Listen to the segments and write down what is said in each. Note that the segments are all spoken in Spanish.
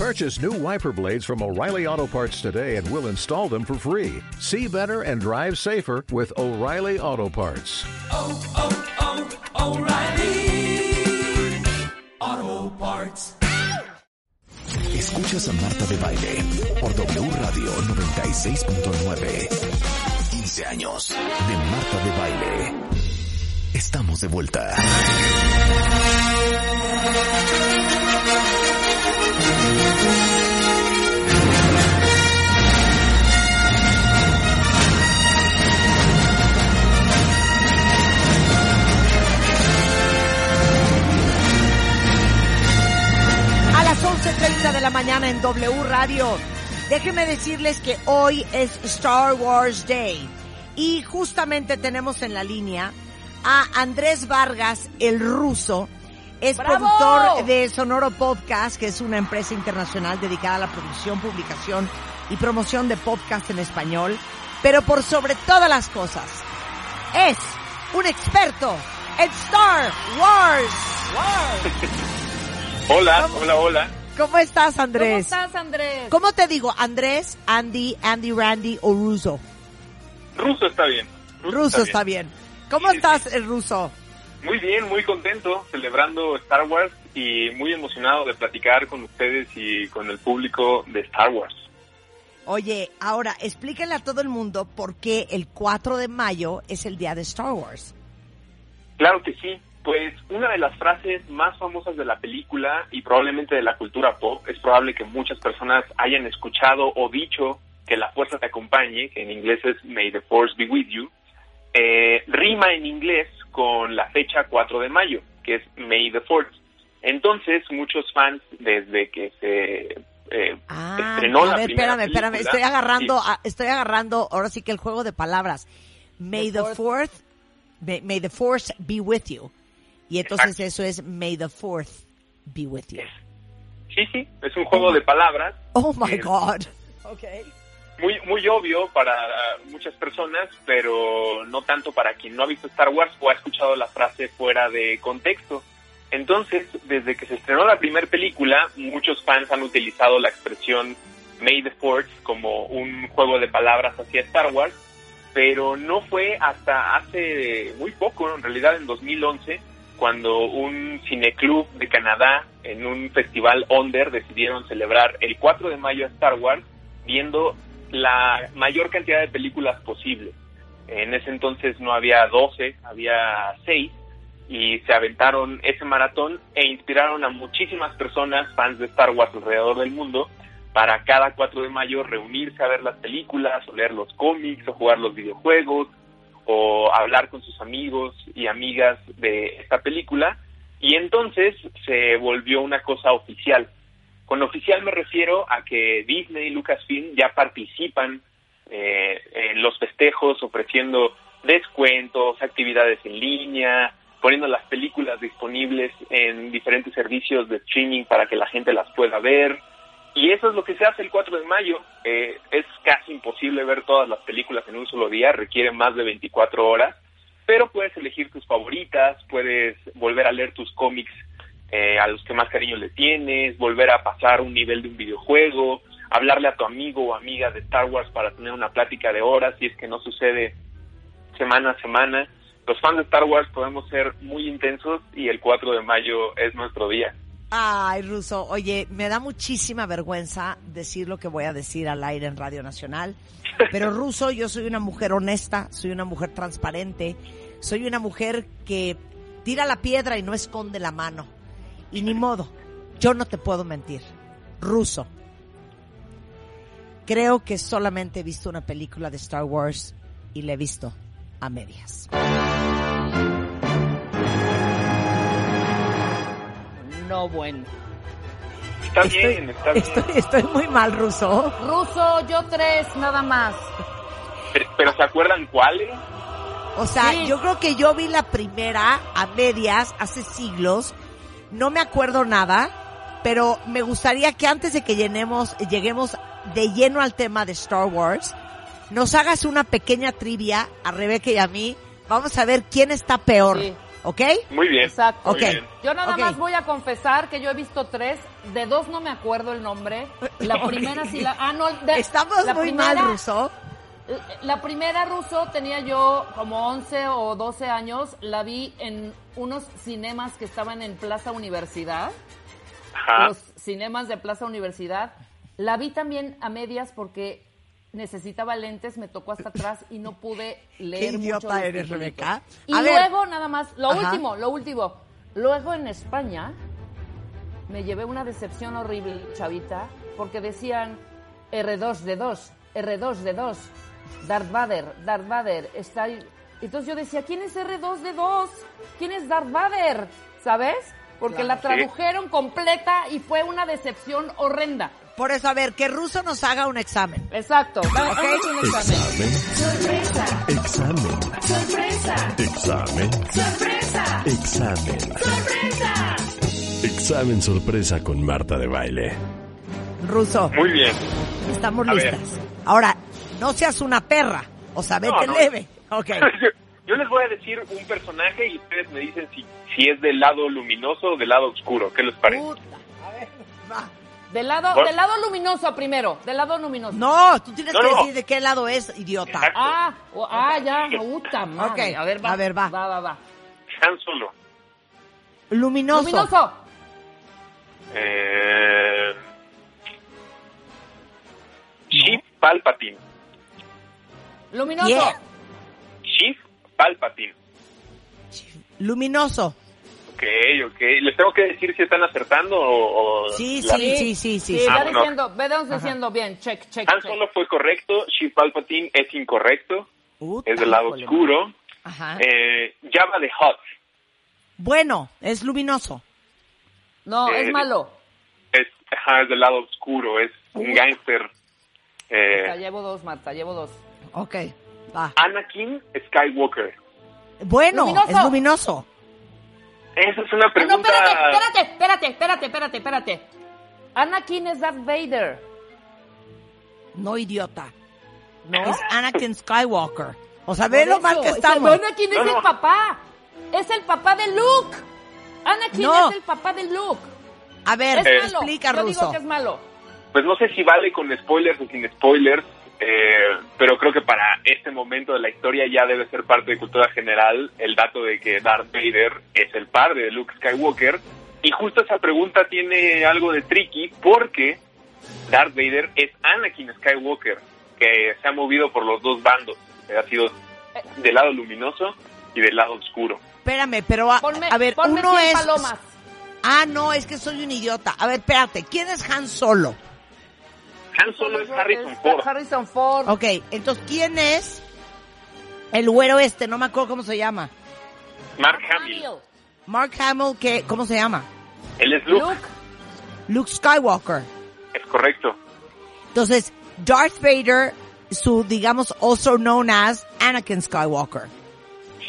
Purchase new wiper blades from O'Reilly Auto Parts today and we'll install them for free. See better and drive safer with O'Reilly Auto Parts. oh, oh, oh O'Reilly. Auto Parts. Escuchas a Marta de Baile por W Radio 96.9. 15 años de Marta de Baile. Estamos de vuelta. A las 11.30 de la mañana en W Radio. Déjenme decirles que hoy es Star Wars Day y justamente tenemos en la línea a Andrés Vargas, el ruso. Es ¡Bravo! productor de Sonoro Podcast, que es una empresa internacional dedicada a la producción, publicación y promoción de podcast en español. Pero por sobre todas las cosas, es un experto en Star Wars. Hola, ¿Cómo? hola, hola. ¿Cómo estás, ¿Cómo Andrés? estás, Andrés? ¿Cómo te digo? ¿Andrés, Andy, Andy, Randy o Ruso? Ruso está bien. Ruso está bien. ¿Cómo Sí, estás, el ruso? Muy bien, muy contento, celebrando Star Wars y muy emocionado de platicar con ustedes y con el público de Star Wars. Oye, ahora explíquenle a todo el mundo por qué el 4 de mayo es el día de Star Wars. Claro que sí. Pues una de las frases más famosas de la película y probablemente de la cultura pop, es probable que muchas personas hayan escuchado o dicho que la fuerza te acompañe, que en inglés es May the Force be with you, eh, rima en inglés con la fecha 4 de mayo, que es May the Fourth. Entonces, muchos fans, desde que se eh, Ah, estrenó a la ver, primera espérame, espérame. película- Estoy agarrando, Sí. a- estoy agarrando, ahora sí que el juego de palabras. May The the fourth. fourth, may, may the force be with you. Y entonces Exacto. eso es May the fourth be with you. Sí, sí, es un juego de palabras Oh my Eh, God. Okay. Muy muy obvio para muchas personas, pero no tanto para quien no ha visto Star Wars o ha escuchado la frase fuera de contexto. Entonces, desde que se estrenó la primera película, muchos fans han utilizado la expresión May the Force como un juego de palabras hacia Star Wars, pero no fue hasta hace muy poco, en realidad en 2011, cuando un cineclub de Canadá en un festival Onder decidieron celebrar el 4 de mayo a Star Wars viendo la mayor cantidad de películas posible. En ese entonces no había 12, había 6 y se aventaron ese maratón e inspiraron a muchísimas personas, fans de Star Wars alrededor del mundo, para cada 4 de mayo reunirse a ver las películas, o leer los cómics, o jugar los videojuegos, o hablar con sus amigos y amigas de esta película. Y entonces se volvió una cosa oficial. Con oficial me refiero a que Disney y Lucasfilm ya participan eh, en los festejos ofreciendo descuentos, actividades en línea, poniendo las películas disponibles en diferentes servicios de streaming para que la gente las pueda ver. Y eso es lo que se hace el 4 de mayo. Eh, es casi imposible ver todas las películas en un solo día, requiere más de 24 horas, pero puedes elegir tus favoritas, puedes volver a leer tus cómics eh, a los que más cariño le tienes, volver a pasar un nivel de un videojuego, hablarle a tu amigo o amiga de Star Wars para tener una plática de horas si es que no sucede semana a semana. Los fans de Star Wars podemos ser muy intensos y el 4 de mayo es nuestro día. Ay, Ruso, oye, me da muchísima vergüenza decir lo que voy a decir al aire en Radio Nacional, pero Ruso, yo soy una mujer honesta, soy una mujer transparente, soy una mujer que tira la piedra y no esconde la mano. Y ni modo, yo no te puedo mentir. Ruso, creo que solamente he visto una película de Star Wars y la he visto a medias. No, bueno. Está Estoy, bien, está bien. estoy, estoy muy mal, Ruso. Ruso, yo tres, nada más. Pero, pero ¿se acuerdan cuáles? O sea, Sí. yo creo que yo vi la primera a medias hace siglos. No me acuerdo nada, pero me gustaría que antes de que llenemos, lleguemos de lleno al tema de Star Wars, nos hagas una pequeña trivia a Rebeca y a mí. Vamos a ver quién está peor. Sí. ¿ok? Muy bien. Exacto. Ok. Muy bien. Yo nada más voy a confesar que yo he visto tres, de dos no me acuerdo el nombre. La primera sí la... Ah, no, de- Estamos la muy primera- mal, Ruso. La primera ruso tenía yo como 11 o 12 años, la vi en unos cinemas que estaban en Plaza Universidad, Ajá. los cinemas de Plaza Universidad. La vi también a medias porque necesitaba lentes, me tocó hasta atrás y no pude leer Qué idiota mucho eres. Rebeca. Y A ver. luego nada más, lo Ajá. último, lo último. Luego en España me llevé una decepción horrible, chavita, porque decían R2D2, R2D2, Darth Vader, Darth Vader, está ahí. Entonces yo decía, ¿quién es R2D2? ¿Quién es Darth Vader? ¿Sabes? Porque la. Sí. tradujeron completa y fue una decepción horrenda. Por eso, a ver, que Ruso nos haga un examen. Exacto. Vamos a hacer un examen. Examen. Examen. Examen. Examen. Examen sorpresa con Marta de baile. Ruso, Muy bien. estamos A ver. listas. Ahora, no seas una perra. O sea, vete No, no. leve. Ok. Yo, yo les voy a decir un personaje y ustedes me dicen si, si es del lado luminoso o del lado oscuro. ¿Qué les parece? Puta. A ver, va. Del lado, Por- del lado luminoso primero, del lado luminoso. No, tú tienes No, que no. decir de qué lado es, idiota. Exacto. Ah, ah, ya, puta madre. Ok, A ver, va. a ver, va. Va, va, va. Han Solo. Luminoso. Luminoso. Eh, Chief Palpatine. Luminoso. Yeah. Chief Palpatine. Luminoso. Ok, ok. ¿Les tengo que decir si están acertando o...? o Sí, la- sí, sí, sí, sí. Sí, Ah, diciendo, ve diciendo bien, check, check, Han check. Solo fue correcto, Chief Palpatine es incorrecto, es del lado oscuro. Ajá. Eh, Java de Hot Bueno, es luminoso. No, Eh, es malo. es, ajá, es del lado oscuro, es un gángster. Eh, Marta, llevo dos, Marta, llevo dos. Ok, va. Anakin Skywalker. Bueno, Luminoso. Es luminoso. Esa es una Ah, no, pregunta... espérate, espérate, espérate, espérate, espérate, espérate. Anakin es Darth Vader. No idiota. ¿No? Es Anakin Skywalker. O sea, ve lo mal que es estamos. Anakin es No, no. el papá. Es el papá de Luke. Anakin No. es el papá de Luke. A ver, Es Eh, malo. explica, Yo Ruso. digo que es malo. Pues no sé si vale con spoilers o sin spoilers, eh, pero creo que para este momento de la historia ya debe ser parte de cultura general el dato de que Darth Vader es el padre de Luke Skywalker. Y justo esa pregunta tiene algo de tricky porque Darth Vader es Anakin Skywalker, que se ha movido por los dos bandos. Ha sido del lado luminoso y del lado oscuro. Espérame, pero a, Ponme, a ver, ponme uno 100 es... palomas. Ah, no, es que soy un idiota. A ver, espérate, ¿quién es Han Solo? Han Solo es Harrison Ford. Harrison Ford. Ok, entonces, ¿quién es el güero este? No me acuerdo cómo se llama. Mark Hamill. Mark Hamill, ¿qué, ¿cómo se llama? Él es Luke. Luke. Luke Skywalker. Es correcto. Entonces, Darth Vader, su, digamos, also known as Anakin Skywalker.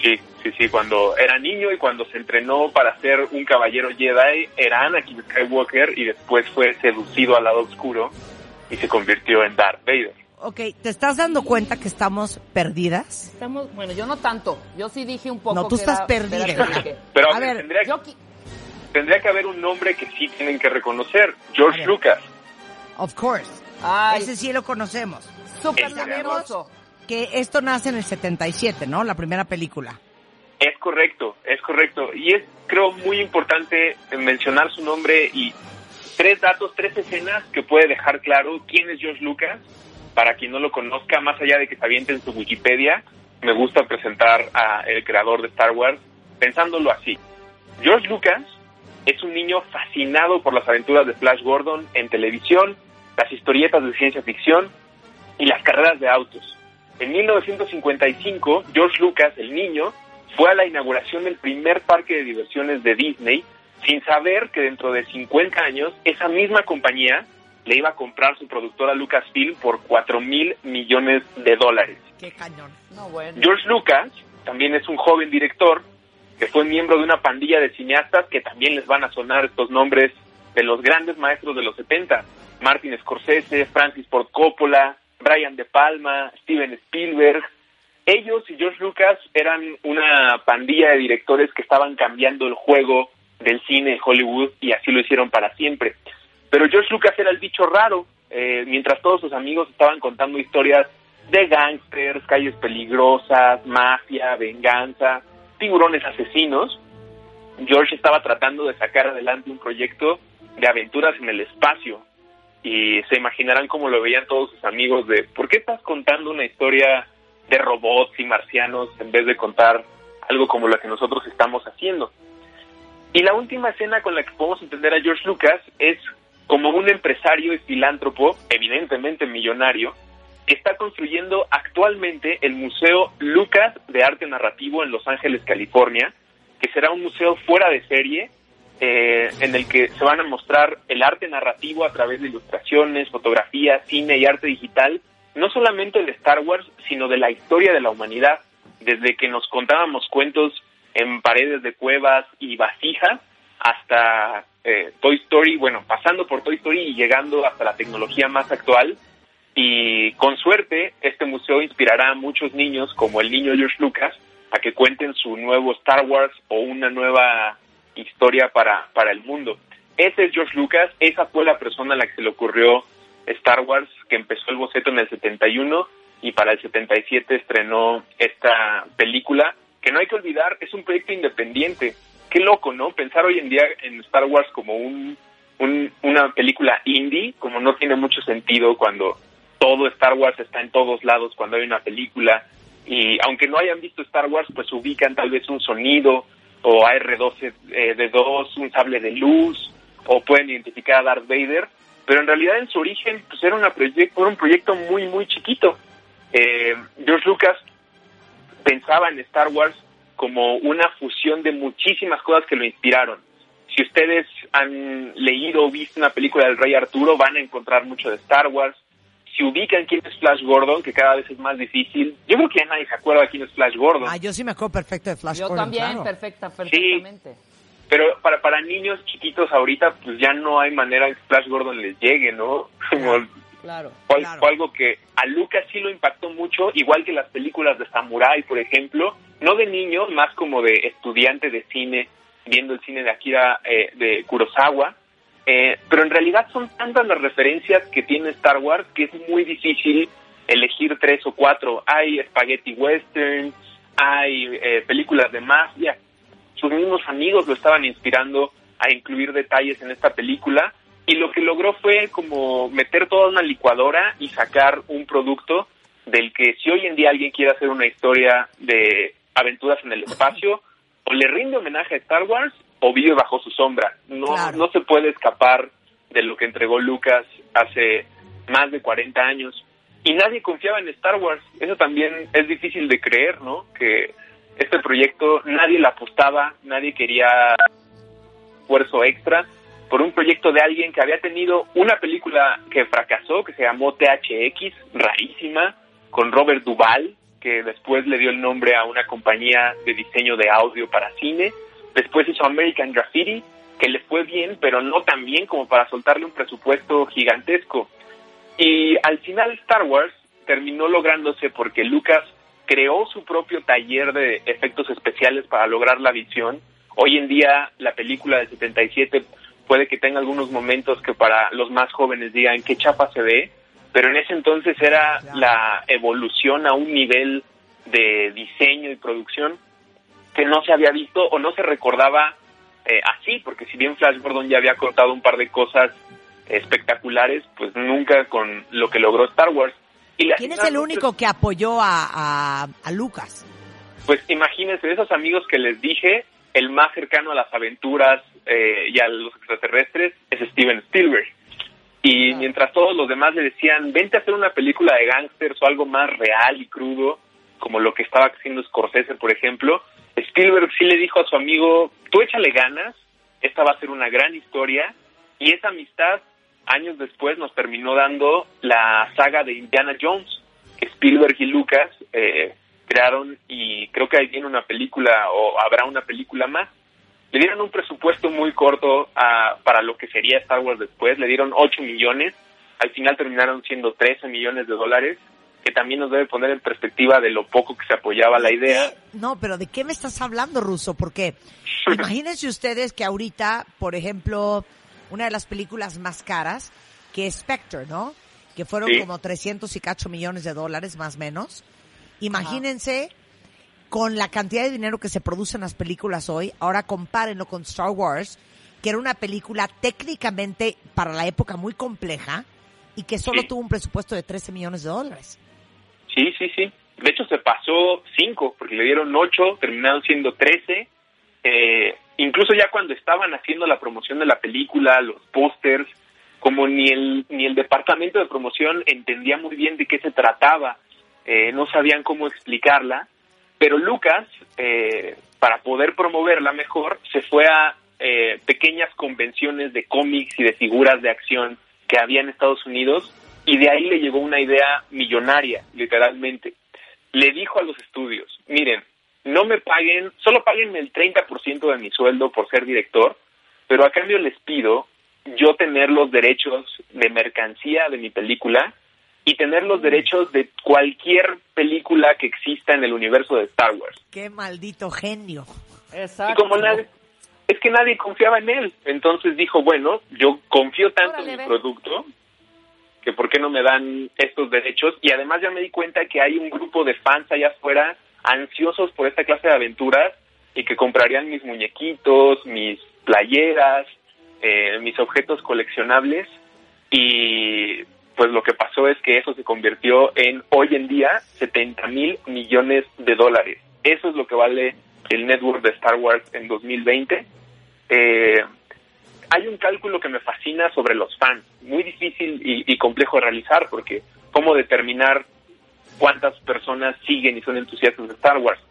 Sí, sí, sí, cuando era niño y cuando se entrenó para ser un caballero Jedi, era Anakin Skywalker y después fue seducido al lado oscuro y se convirtió en Darth Vader. Ok, ¿te estás dando cuenta que estamos perdidas? Estamos, bueno, yo no tanto. Yo sí dije un poco No, tú que estás era- perdida. era que- Pero A ver, tendría, Yo tendría que haber un nombre que sí tienen que reconocer, George. Lucas. Of course. Ay, Ese sí lo conocemos. súper luminoso. Que esto nace en el 77, ¿no? La primera película. Es correcto, es correcto. Y es, creo, muy importante mencionar su nombre y tres datos, tres escenas que puede dejar claro quién es George Lucas. Para quien no lo conozca, más allá de que se aviente en su Wikipedia, me gusta presentar a el creador de Star Wars pensándolo así. George Lucas es un niño fascinado por las aventuras de Flash Gordon en televisión, las historietas de ciencia ficción y las carreras de autos. En 1955, George Lucas, el niño, fue a la inauguración del primer parque de diversiones de Disney sin saber que dentro de 50 años esa misma compañía le iba a comprar su productora Lucasfilm por 4 mil millones de dólares. Qué cañón. No, bueno. George Lucas también es un joven director que fue miembro de una pandilla de cineastas que también les van a sonar estos nombres de los grandes maestros de los 70. Martin Scorsese, Francis Ford Coppola, Brian De Palma, Steven Spielberg. ellos y George Lucas eran una pandilla de directores que estaban cambiando el juego del cine Hollywood y así lo hicieron para siempre. Pero George Lucas era el bicho raro, eh, mientras todos sus amigos estaban contando historias de gángsters, calles peligrosas, mafia, venganza, tiburones asesinos. George estaba tratando de sacar adelante un proyecto de aventuras en el espacio. Y se imaginarán cómo lo veían todos sus amigos de, ¿por qué estás contando una historia de robots y marcianos en vez de contar algo como lo que nosotros estamos haciendo? Y la última escena con la que podemos entender a George Lucas es como un empresario y filántropo, evidentemente millonario, está construyendo actualmente el Museo Lucas de Arte Narrativo en Los Ángeles, California, que será un museo fuera de serie eh, en el que se van a mostrar el arte narrativo a través de ilustraciones, fotografías, cine y arte digital, no solamente de Star Wars, sino de la historia de la humanidad, desde que nos contábamos cuentos en paredes de cuevas y vasijas hasta eh, Toy Story, bueno, pasando por Toy Story y llegando hasta la tecnología más actual. Y con suerte, este museo inspirará a muchos niños, como el niño George Lucas, a que cuenten su nuevo Star Wars o una nueva historia para, para el mundo. Ese es George Lucas, esa fue la persona a la que se le ocurrió Star Wars, que empezó el boceto en el 71 y para el 77 estrenó esta película, que no hay que olvidar, es un proyecto independiente. Qué loco, ¿no? Pensar hoy en día en Star Wars como un, un, una película indie, como no tiene mucho sentido cuando todo Star Wars está en todos lados cuando hay una película y aunque no hayan visto Star Wars, pues ubican tal vez un sonido o AR-12 eh, de 2, un sable de luz o pueden identificar a Darth Vader, pero en realidad en su origen pues era, una proyecto, era un proyecto muy muy chiquito. Eh, George Lucas pensaba en Star Wars como una fusión de muchísimas cosas que lo inspiraron. Si ustedes han leído o visto una película del Rey Arturo, van a encontrar mucho de Star Wars si ubican quién es Flash Gordon, que cada vez es más difícil. Yo creo que ya nadie se acuerda quién es Flash Gordon. Ah, yo sí me acuerdo perfecto de Flash Yo Gordon, también, claro. perfecta, perfectamente. Pero para, para niños chiquitos ahorita, pues ya no hay manera en que Flash Gordon les llegue, ¿no? Como Claro. fue, Claro. fue algo que a Lucas sí lo impactó mucho, igual que las películas de Samurai, por ejemplo, no de niño, más como de estudiante de cine, viendo el cine de Akira, eh, de Kurosawa, eh, pero en realidad son tantas las referencias que tiene Star Wars que es muy difícil elegir tres o cuatro. Hay spaghetti western, hay eh, películas de mafia. Sus mismos amigos lo estaban inspirando a incluir detalles en esta película y lo que logró fue como meter toda una licuadora y sacar un producto del que si hoy en día alguien quiere hacer una historia de aventuras en el espacio, o le rinde homenaje a Star Wars o vive bajo su sombra. No, Claro. no se puede escapar de lo que entregó Lucas hace más de 40 años. Y nadie confiaba en Star Wars. Eso también es difícil de creer, ¿no? Que este proyecto nadie le apostaba, nadie quería esfuerzo extra por un proyecto de alguien que había tenido una película que fracasó, que se llamó THX, rarísima, con Robert Duvall, que después le dio el nombre a una compañía de diseño de audio para cine. Después hizo American Graffiti, que le fue bien, pero no tan bien como para soltarle un presupuesto gigantesco. Y al final Star Wars terminó lográndose porque Lucas creó su propio taller de efectos especiales para lograr la visión. Hoy en día la película del 77 puede que tenga algunos momentos que para los más jóvenes digan qué chapa se ve, pero en ese entonces era la evolución a un nivel de diseño y producción que no se había visto o no se recordaba eh, así, porque si bien Flash Gordon ya había contado un par de cosas espectaculares, pues nunca con lo que logró Star Wars. Y ¿Quién es el único que apoyó a, a, a Lucas? Pues imagínense, esos amigos que les dije, el más cercano a las aventuras eh, y a los extraterrestres es Steven Spielberg. Y mientras todos los demás le decían, vente a hacer una película de gángsters o algo más real y crudo, como lo que estaba haciendo Scorsese, por ejemplo, Spielberg sí le dijo a su amigo, tú échale ganas, esta va a ser una gran historia, y esa amistad años después nos terminó dando la saga de Indiana Jones, Spielberg y Lucas eh, crearon y creo que ahí viene una película o habrá una película más. Le dieron un presupuesto muy corto a, para lo que sería Star Wars después, le dieron 8 millones, al final terminaron siendo 13 millones de dólares que también nos debe poner en perspectiva de lo poco que se apoyaba la idea. No, pero ¿de qué me estás hablando, Ruso? Porque imagínense ustedes que ahorita, por ejemplo, una de las películas más caras, que es Spectre, ¿no? Que fueron Sí. como 300 y cacho millones de dólares, más o menos. Imagínense con la cantidad de dinero que se produce en las películas hoy, ahora compárenlo con Star Wars, que era una película técnicamente para la época muy compleja y que solo Sí. tuvo un presupuesto de 13 millones de dólares. Sí, sí, sí. De hecho, se pasó cinco, porque le dieron ocho, terminaron siendo trece. Eh, incluso ya cuando estaban haciendo la promoción de la película, los pósters, como ni el, ni el departamento de promoción entendía muy bien de qué se trataba, eh, no sabían cómo explicarla, pero Lucas, eh, para poder promoverla mejor, se fue a eh, pequeñas convenciones de cómics y de figuras de acción que había en Estados Unidos y de ahí le llegó una idea millonaria, literalmente. Le dijo a los estudios, miren, no me paguen, solo paguen el 30% de mi sueldo por ser director, pero a cambio les pido yo tener los derechos de mercancía de mi película y tener los derechos de cualquier película que exista en el universo de Star Wars. ¡Qué maldito genio! Exacto. Y como nadie, es que nadie confiaba en él, entonces dijo, bueno, yo confío tanto Órale, en mi producto que por qué no me dan estos derechos y además ya me di cuenta que hay un grupo de fans allá afuera ansiosos por esta clase de aventuras y que comprarían mis muñequitos, mis playeras, eh, mis objetos coleccionables y pues lo que pasó es que eso se convirtió en hoy en día 70 mil millones de dólares. Eso es lo que vale el network de Star Wars en 2020. Eh, hay un cálculo que me fascina sobre los fans, muy difícil y, y complejo de realizar porque cómo determinar cuántas personas siguen y son entusiastas de Star Wars.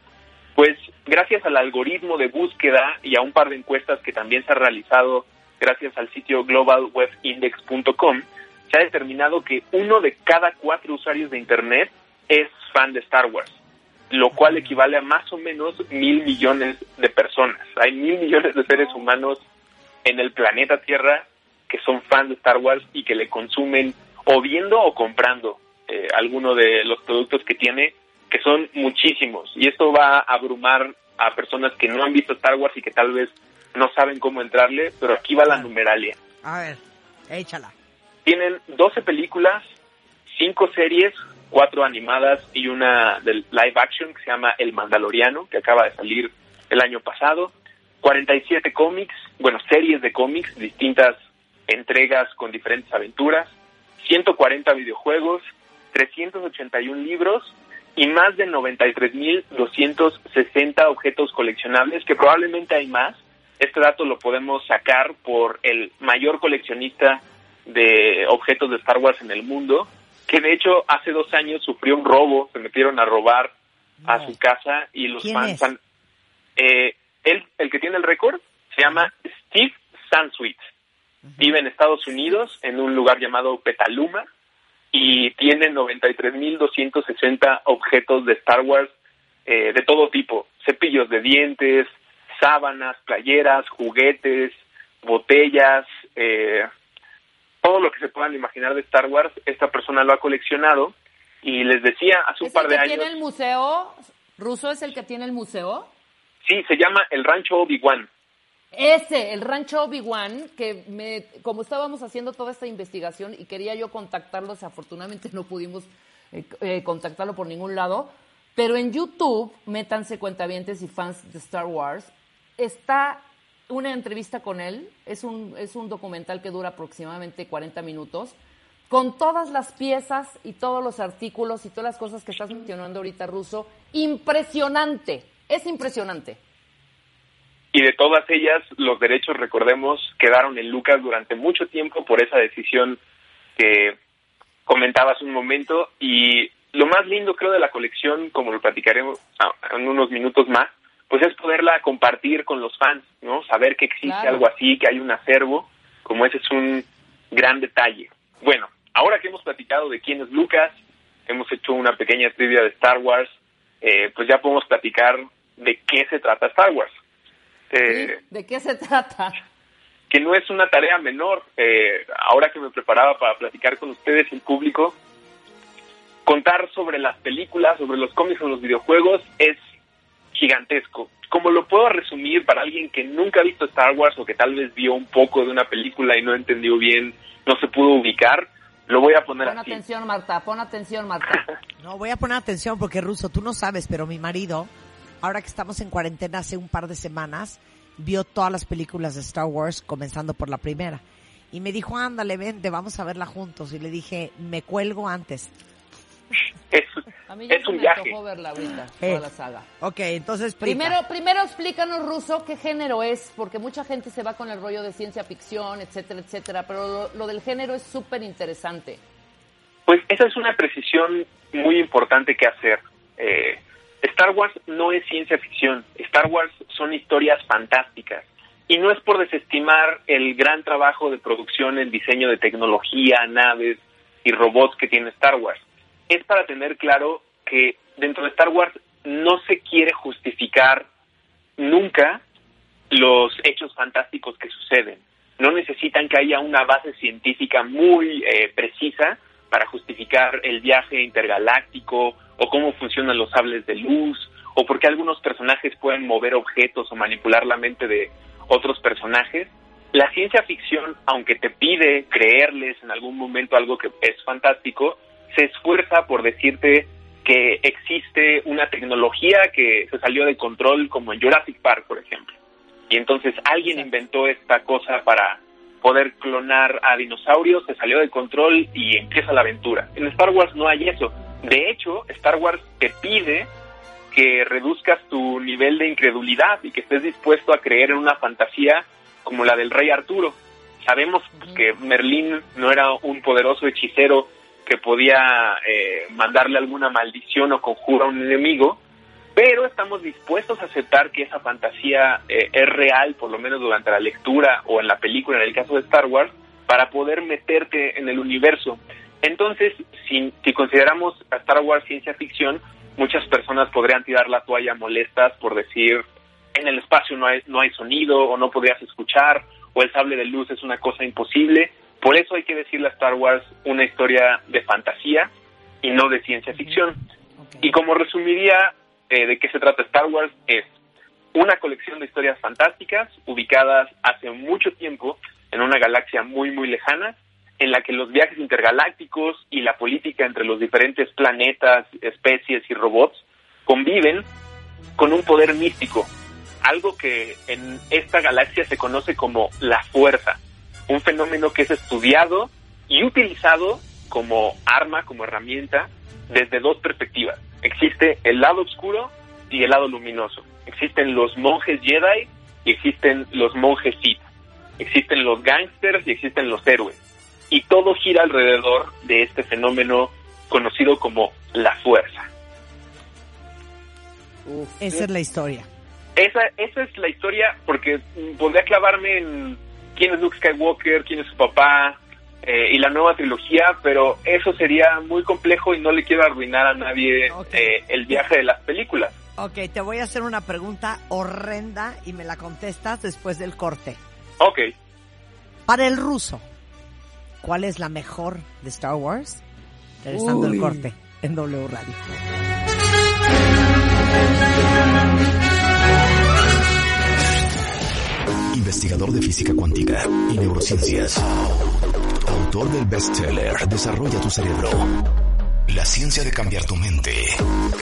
Pues gracias al algoritmo de búsqueda y a un par de encuestas que también se ha realizado gracias al sitio globalwebindex.com, se ha determinado que uno de cada cuatro usuarios de Internet es fan de Star Wars, lo cual equivale a más o menos mil millones de personas. Hay mil millones de seres humanos en el planeta Tierra que son fans de Star Wars y que le consumen o viendo o comprando eh, alguno de los productos que tiene, que son muchísimos. Y esto va a abrumar a personas que no han visto Star Wars y que tal vez no saben cómo entrarle, pero aquí va la numeralia. A ver, échala. Tienen 12 películas, 5 series, 4 animadas y una del live action que se llama El Mandaloriano, que acaba de salir el año pasado. 47 cómics, bueno, series de cómics, distintas entregas con diferentes aventuras, 140 videojuegos, 381 libros y más de 93.260 objetos coleccionables, que probablemente hay más. Este dato lo podemos sacar por el mayor coleccionista de objetos de Star Wars en el mundo, que de hecho hace dos años sufrió un robo, se metieron a robar a su casa y los ¿Quién fans han- eh, él, el que tiene el récord, se llama Steve Sansweet. Vive en Estados Unidos, en un lugar llamado Petaluma, y tiene 93.260 objetos de Star Wars eh, de todo tipo. Cepillos de dientes, sábanas, playeras, juguetes, botellas, eh, todo lo que se puedan imaginar de Star Wars, esta persona lo ha coleccionado. Y les decía, hace un ¿Es par el de que años... tiene el museo? ¿Ruso es el que tiene el museo? Sí, se llama el Rancho Obi-Wan. Ese, el rancho Obi-Wan, que me, como estábamos haciendo toda esta investigación y quería yo contactarlo, desafortunadamente no pudimos eh, eh, contactarlo por ningún lado, pero en YouTube, métanse cuentavientes y fans de Star Wars, está una entrevista con él, es un, es un documental que dura aproximadamente 40 minutos, con todas las piezas y todos los artículos y todas las cosas que estás mencionando ahorita, Ruso, impresionante, es impresionante. Y de todas ellas, los derechos, recordemos, quedaron en Lucas durante mucho tiempo por esa decisión que comentabas un momento. Y lo más lindo, creo, de la colección, como lo platicaremos en unos minutos más, pues es poderla compartir con los fans, ¿no? Saber que existe Claro. algo así, que hay un acervo, como ese es un gran detalle. Bueno, ahora que hemos platicado de quién es Lucas, hemos hecho una pequeña trivia de Star Wars, eh, pues ya podemos platicar de qué se trata Star Wars. Eh. ¿De qué se trata? que no es una tarea menor. Eh, ahora que me preparaba para platicar con ustedes, el público, contar sobre las películas, sobre los cómics o los videojuegos es gigantesco. Como lo puedo resumir para alguien que nunca ha visto Star Wars o que tal vez vio un poco de una película y no entendió bien, no se pudo ubicar, lo voy a poner Pon así. atención, Marta, pon atención, Marta. No, voy a poner atención porque, Ruso, tú no sabes, pero mi marido, ahora que estamos en cuarentena hace un par de semanas, vio todas las películas de Star Wars, comenzando por la primera. Y me dijo, ándale, vente, vamos a verla juntos. Y le dije, me cuelgo antes. Es, A mí ya es se un me viaje. verla ahorita, Eh. toda la saga. Ok, entonces. Primero, primero explícanos, Ruso, qué género es, porque mucha gente se va con el rollo de ciencia ficción, etcétera, etcétera, pero lo, lo del género es súper interesante. Pues esa es una precisión muy importante que hacer. Eh, Star Wars no es ciencia ficción, Star Wars son historias fantásticas. Y no es por desestimar el gran trabajo de producción, el diseño de tecnología, naves y robots que tiene Star Wars. Es para tener claro que dentro de Star Wars no se quiere justificar nunca los hechos fantásticos que suceden. No necesitan que haya una base científica muy eh, precisa para justificar el viaje intergaláctico o cómo funcionan los sables de luz o por qué algunos personajes pueden mover objetos o manipular la mente de otros personajes. La ciencia ficción, aunque te pide creerles en algún momento algo que es fantástico, se esfuerza por decirte que existe una tecnología que se salió de control como en Jurassic Park, por ejemplo. Y entonces alguien inventó esta cosa para poder clonar a dinosaurios, se salió de control y empieza la aventura. En Star Wars no hay eso. De hecho, Star Wars te pide que reduzcas tu nivel de incredulidad y que estés dispuesto a creer en una fantasía como la del rey Arturo. Sabemos que Merlín no era un poderoso hechicero que podía eh, mandarle alguna maldición o conjuro a un enemigo, pero estamos dispuestos a aceptar que esa fantasía eh, es real, por lo menos durante la lectura o en la película, en el caso de Star Wars, para poder meterte en el universo. Entonces, si, si consideramos a Star Wars ciencia ficción, muchas personas podrían tirar la toalla molestas por decir en el espacio no hay, no hay sonido o no podrías escuchar o el sable de luz es una cosa imposible. Por eso hay que decirle a Star Wars una historia de fantasía y no de ciencia ficción. Y como resumiría eh, de qué se trata Star Wars es una colección de historias fantásticas ubicadas hace mucho tiempo en una galaxia muy muy lejana en la que los viajes intergalácticos y la política entre los diferentes planetas, especies y robots conviven con un poder místico, algo que en esta galaxia se conoce como la fuerza, un fenómeno que es estudiado y utilizado como arma, como herramienta, desde dos perspectivas. Existe el lado oscuro y el lado luminoso. Existen los monjes Jedi y existen los monjes Sith. Existen los gángsters y existen los héroes. Y todo gira alrededor de este fenómeno conocido como la fuerza. Esa es la historia. Esa, esa es la historia porque podría clavarme en quién es Luke Skywalker, quién es su papá eh, y la nueva trilogía, pero eso sería muy complejo y no le quiero arruinar a nadie eh, el viaje de las películas. Ok, te voy a hacer una pregunta horrenda y me la contestas después del corte. Ok, Para el ruso, ¿cuál es la mejor de Star Wars? Regresando el corte en W Radio. Investigador de física cuántica y neurociencias. Autor del bestseller Desarrolla tu cerebro. La ciencia de cambiar tu mente.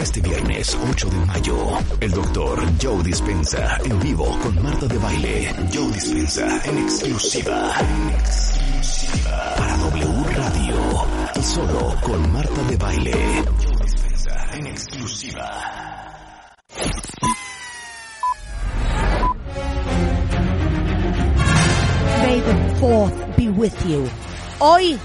Este viernes 8 de mayo, el doctor Joe Dispensa en vivo con Marta de Baile. Joe Dispensa en exclusiva. En exclusiva. Para W Radio. Y solo con Marta de Baile. Joe Dispensa en exclusiva. May the fourth be with you. Hoy,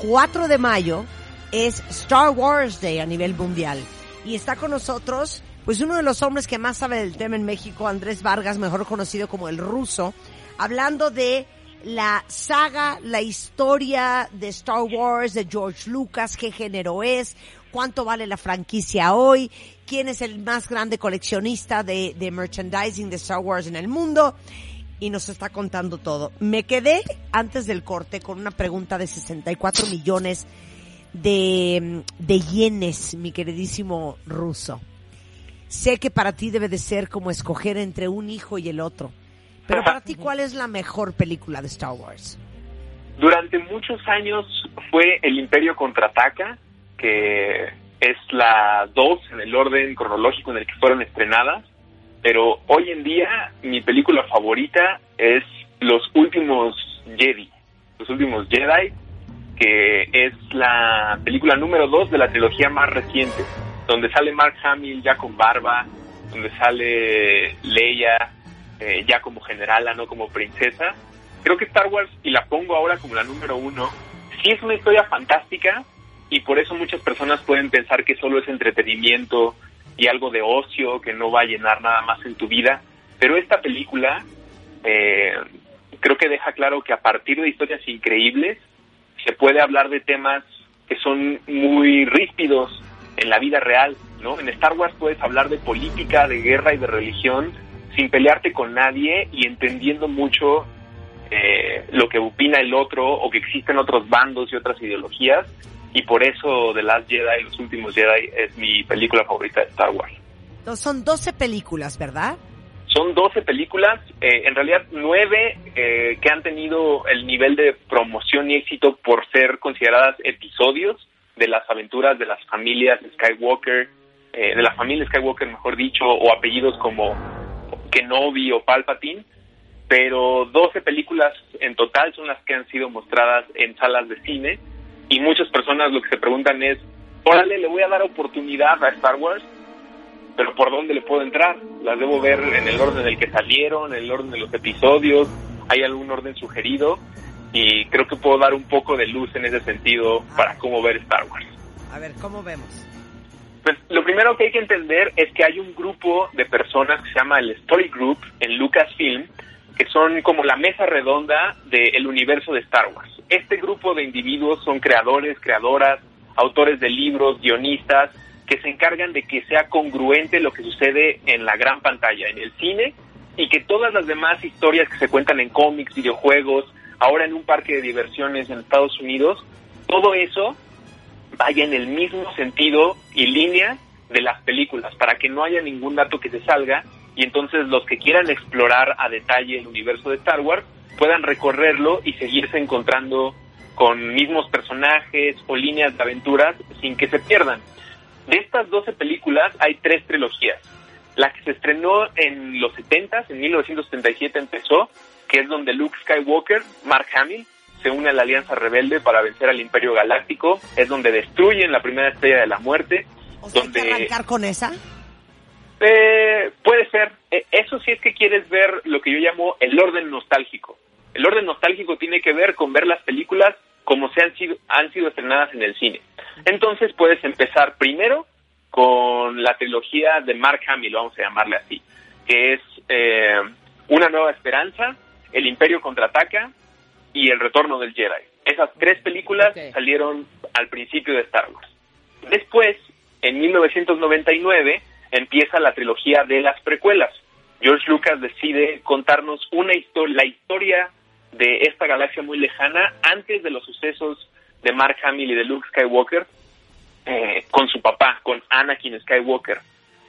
4 de mayo, es Star Wars Day a nivel mundial. Y está con nosotros, pues uno de los hombres que más sabe del tema en México, Andrés Vargas, mejor conocido como el ruso, hablando de la saga, la historia de Star Wars, de George Lucas, qué género es, cuánto vale la franquicia hoy, quién es el más grande coleccionista de, de merchandising de Star Wars en el mundo y nos está contando todo. Me quedé antes del corte con una pregunta de 64 millones de, de yenes, mi queridísimo ruso. Sé que para ti debe de ser como escoger entre un hijo y el otro. Pero para ti, ¿cuál es la mejor película de Star Wars? Durante muchos años fue El Imperio Contraataca, que es la 2 en el orden cronológico en el que fueron estrenadas, pero hoy en día mi película favorita es Los Últimos Jedi, Los Últimos Jedi, que es la película número 2 de la trilogía más reciente, donde sale Mark Hamill ya con barba, donde sale Leia eh, ya como generala, no como princesa. Creo que Star Wars, y la pongo ahora como la número uno, sí es una historia fantástica y por eso muchas personas pueden pensar que solo es entretenimiento y algo de ocio que no va a llenar nada más en tu vida. Pero esta película eh, creo que deja claro que a partir de historias increíbles se puede hablar de temas que son muy ríspidos en la vida real, ¿no? En Star Wars puedes hablar de política, de guerra y de religión sin pelearte con nadie y entendiendo mucho eh, lo que opina el otro o que existen otros bandos y otras ideologías y por eso The Last Jedi, Los Últimos Jedi, es mi película favorita de Star Wars. Son 12 películas, ¿verdad? Son 12 películas, eh, en realidad 9 eh, que han tenido el nivel de promoción y éxito por ser consideradas episodios de las aventuras de las familias Skywalker, eh, de la familia Skywalker, mejor dicho, o apellidos como Kenobi o Palpatine, pero 12 películas en total son las que han sido mostradas en salas de cine y muchas personas lo que se preguntan es, órale, le voy a dar oportunidad a Star Wars, pero ¿por dónde le puedo entrar? Las debo ver en el orden en el que salieron, en el orden de los episodios, hay algún orden sugerido y creo que puedo dar un poco de luz en ese sentido para cómo ver Star Wars. A ver, ¿cómo vemos? Pues lo primero que hay que entender es que hay un grupo de personas que se llama el Story Group en Lucasfilm, que son como la mesa redonda del universo de Star Wars. Este grupo de individuos son creadores, creadoras, autores de libros, guionistas, que se encargan de que sea congruente lo que sucede en la gran pantalla, en el cine, y que todas las demás historias que se cuentan en cómics, videojuegos, ahora en un parque de diversiones en Estados Unidos, todo eso vaya en el mismo sentido y línea de las películas, para que no haya ningún dato que se salga y entonces los que quieran explorar a detalle el universo de Star Wars puedan recorrerlo y seguirse encontrando con mismos personajes o líneas de aventuras sin que se pierdan. De estas 12 películas hay tres trilogías. La que se estrenó en los 70, en 1977 empezó, que es donde Luke Skywalker, Mark Hamill, se une a la Alianza Rebelde para vencer al Imperio Galáctico, es donde destruyen la primera estrella de la muerte. O sea, donde ¿hay que arrancar con esa? Eh, puede ser. Eh, eso sí es que quieres ver lo que yo llamo el orden nostálgico. El orden nostálgico tiene que ver con ver las películas como se han sido, han sido estrenadas en el cine. Entonces puedes empezar primero con la trilogía de Mark Hamill, vamos a llamarle así, que es eh, Una Nueva Esperanza, El Imperio Contraataca y El Retorno del Jedi. Esas tres películas salieron al principio de Star Wars. Después, en 1999, empieza la trilogía de las precuelas. George Lucas decide contarnos una historia, la historia de esta galaxia muy lejana antes de los sucesos de Mark Hamill y de Luke Skywalker eh, con su papá, con Anakin Skywalker.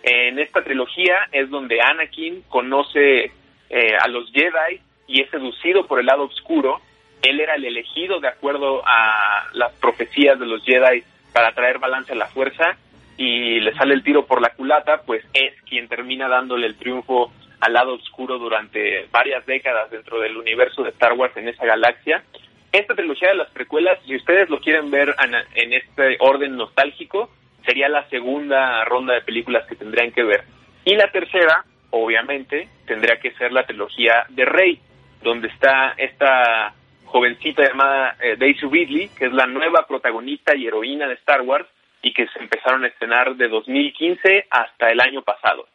En esta trilogía es donde Anakin conoce eh, a los Jedi y es seducido por el lado oscuro. Él era el elegido de acuerdo a las profecías de los Jedi para traer balance a la fuerza y le sale el tiro por la culata, pues es quien termina dándole el triunfo al lado oscuro durante varias décadas dentro del universo de Star Wars en esa galaxia. Esta trilogía de las precuelas, si ustedes lo quieren ver en, este orden nostálgico, sería la segunda ronda de películas que tendrían que ver. Y la tercera, obviamente, tendría que ser la trilogía de Rey, donde está esta jovencita llamada eh, Daisy Ridley, que es la nueva protagonista y heroína de Star Wars y que se empezaron a estrenar de 2015 hasta el año pasado.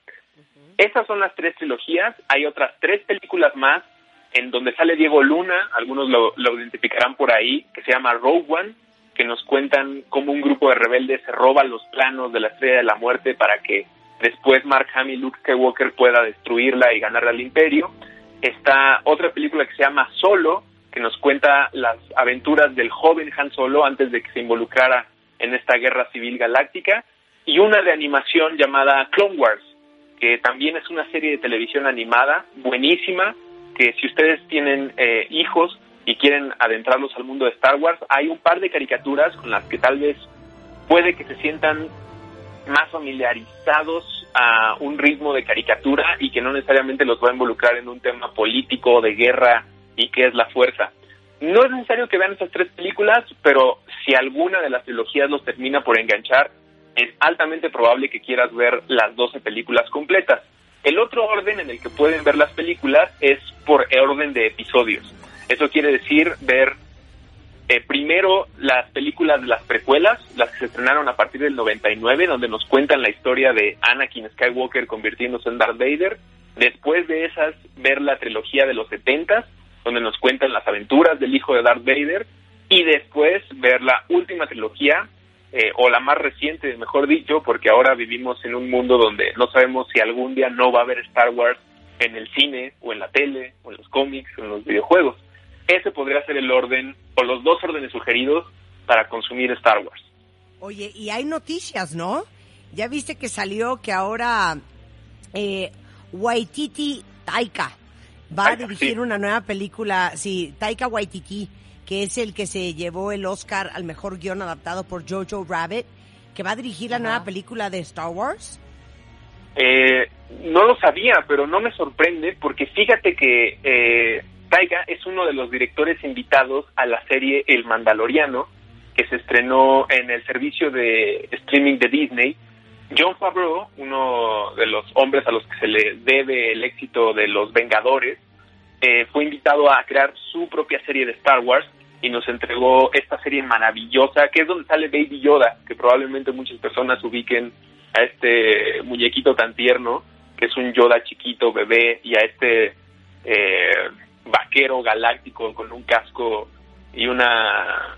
Estas son las tres trilogías, hay otras tres películas más en donde sale Diego Luna, algunos lo, lo identificarán por ahí, que se llama Rogue One, que nos cuentan cómo un grupo de rebeldes se roba los planos de la Estrella de la Muerte para que después Mark Hamill y Luke Skywalker pueda destruirla y ganarle al Imperio. Está otra película que se llama Solo, que nos cuenta las aventuras del joven Han Solo antes de que se involucrara en esta guerra civil galáctica, y una de animación llamada Clone Wars, que también es una serie de televisión animada buenísima, que si ustedes tienen eh, hijos y quieren adentrarlos al mundo de Star Wars, hay un par de caricaturas con las que tal vez puede que se sientan más familiarizados a un ritmo de caricatura y que no necesariamente los va a involucrar en un tema político, de guerra y qué es la fuerza. No es necesario que vean estas tres películas, pero si alguna de las trilogías los termina por enganchar, es altamente probable que quieras ver las 12 películas completas. El otro orden en el que pueden ver las películas es por orden de episodios. Eso quiere decir ver eh, primero las películas de las precuelas, las que se estrenaron a partir del 99, donde nos cuentan la historia de Anakin Skywalker convirtiéndose en Darth Vader. Después de esas, ver la trilogía de los 70, donde nos cuentan las aventuras del hijo de Darth Vader. Y después ver la última trilogía, eh, o la más reciente, mejor dicho, porque ahora vivimos en un mundo donde no sabemos si algún día no va a haber Star Wars en el cine, o en la tele, o en los cómics, o en los videojuegos. Ese podría ser el orden, o los dos órdenes sugeridos para consumir Star Wars. Oye, y hay noticias, ¿no? Ya viste que salió que ahora eh, Waititi Taika va a dirigir una nueva película, sí, Taika Waititi, que es el que se llevó el Oscar al mejor guion adaptado por Jojo Rabbit, que va a dirigir la Ajá. nueva película de Star Wars. Eh, no lo sabía, pero no me sorprende porque fíjate que eh, Taika es uno de los directores invitados a la serie El Mandaloriano, que se estrenó en el servicio de streaming de Disney. John Favreau, uno de los hombres a los que se le debe el éxito de Los Vengadores, eh, fue invitado a crear su propia serie de Star Wars y nos entregó esta serie maravillosa, que es donde sale Baby Yoda, que probablemente muchas personas ubiquen a este muñequito tan tierno, que es un Yoda chiquito, bebé, y a este eh, vaquero galáctico con un casco y una,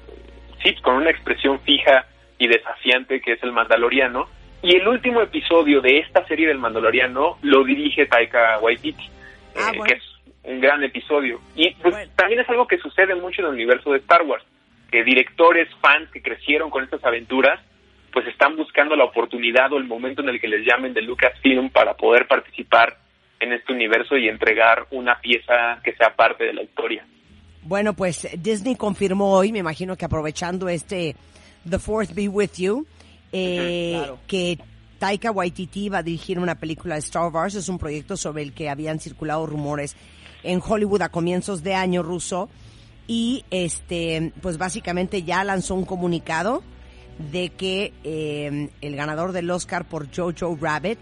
sí, con una expresión fija y desafiante que es el Mandaloriano. Y el último episodio de esta serie del Mandaloriano lo dirige Taika Waititi, Ah, eh, bueno. que es un gran episodio. Y pues Bueno. también es algo que sucede mucho en el universo de Star Wars, que directores, fans que crecieron con estas aventuras, pues están buscando la oportunidad o el momento en el que les llamen de Lucasfilm para poder participar en este universo y entregar una pieza que sea parte de la historia. Bueno, pues Disney confirmó hoy, me imagino que aprovechando este The Fourth Be With You, eh, claro. que Taika Waititi va a dirigir una película de Star Wars. Es un proyecto sobre el que habían circulado rumores en Hollywood a comienzos de año ruso. Y este, pues básicamente ya lanzó un comunicado de que eh, el ganador del Oscar por Jojo Rabbit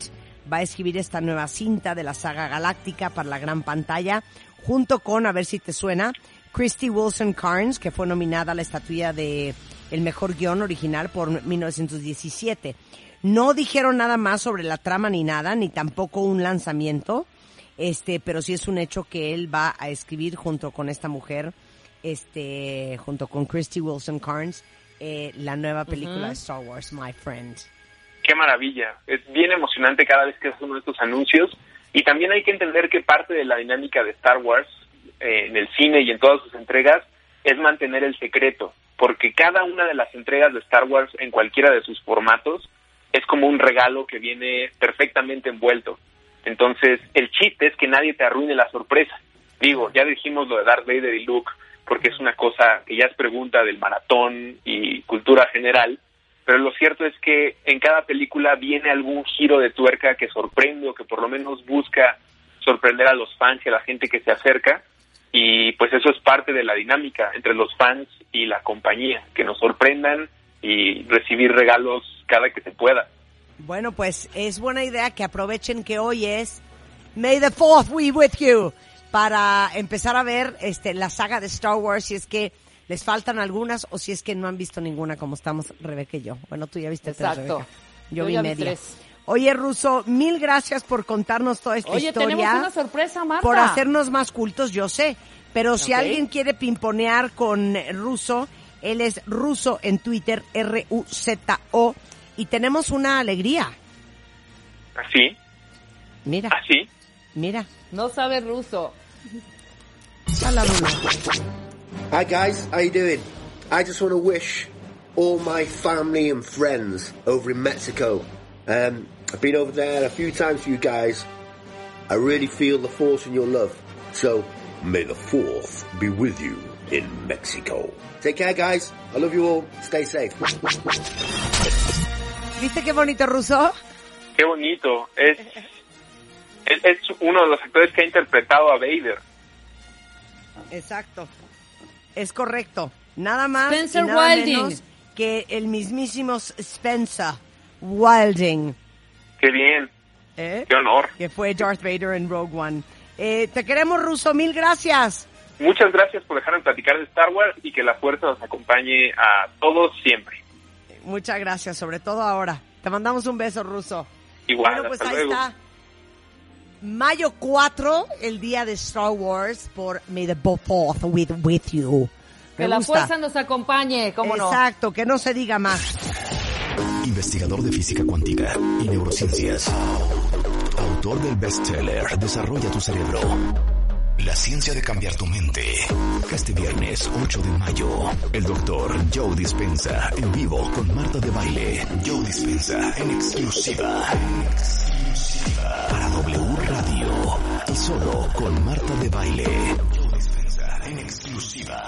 va a escribir esta nueva cinta de la saga galáctica para la gran pantalla, junto con, a ver si te suena, Christy Wilson Carnes, que fue nominada a la estatuilla de el mejor guion original por 1917. No dijeron nada más sobre la trama ni nada, ni tampoco un lanzamiento, este, pero sí es un hecho que él va a escribir junto con esta mujer, este, junto con Christy Wilson Carnes, eh, la nueva película de Star Wars, My Friend. qué maravilla. Es bien emocionante cada vez que haces uno de estos anuncios. Y también hay que entender que parte de la dinámica de Star Wars eh, en el cine y en todas sus entregas es mantener el secreto. Porque cada una de las entregas de Star Wars en cualquiera de sus formatos es como un regalo que viene perfectamente envuelto. Entonces, el chiste es que nadie te arruine la sorpresa. Digo, ya dijimos lo de Darth Vader y Luke, porque es una cosa que ya es pregunta del maratón y cultura general, pero lo cierto es que en cada película viene algún giro de tuerca que sorprende o que por lo menos busca sorprender a los fans y a la gente que se acerca y pues eso es parte de la dinámica entre los fans y la compañía, que nos sorprendan y recibir regalos cada que se pueda. Bueno, pues es buena idea que aprovechen que hoy es May the Fourth be with you para empezar a ver este la saga de Star Wars si es que les faltan algunas o si es que no han visto ninguna como estamos Rebeca y yo. Bueno, tú ya viste tres, Exacto. Rebeca. Yo, Yo vi ya vi media. tres. Oye, Russo, mil gracias por contarnos toda esta Oye, historia. tenemos una sorpresa, Marta. por hacernos más cultos, yo sé. Pero si alguien quiere pimponear con Russo, él es Russo en Twitter, R-U-Z-O. Y tenemos una alegría. Así, Mira, así. mira. No sabe ruso. Hola, Bruno. Hi guys, how you doing? I just want to wish all my family and friends over in Mexico. Um, I've been over there a few times for you guys. I really feel the force in your love. So, may the fourth be with you in Mexico. Take care guys. I love you all. Stay safe. ¿Viste qué bonito ruso? Qué bonito. Es, es, es uno de los actores que ha interpretado a Vader. Exacto. Es correcto. Nada más Spencer y nada Wilding. menos que el mismísimo Spencer Wilding, Qué bien. ¿eh? Qué honor. que fue Darth Vader en Rogue One. Eh, te queremos, Ruso, mil gracias. Muchas gracias por dejarme platicar de Star Wars y que la fuerza nos acompañe a todos siempre. Muchas gracias, sobre todo ahora. Te mandamos un beso, Ruso. Igual, Bueno, pues hasta ahí luego. está. Mayo 4, el día de Star Wars, por May the Fourth with, with you. Me Que la fuerza nos acompañe, ¿cómo no? Exacto, que no se diga más. Investigador de física cuántica y neurociencias. Autor del bestseller Desarrolla tu cerebro. La ciencia de cambiar tu mente. Este viernes 8 de mayo, el doctor Joe Dispensa en vivo con Marta de Baile. Joe Dispensa en exclusiva. Exclusiva. Para W Radio. Y solo con Marta de Baile. Joe Dispensa en exclusiva.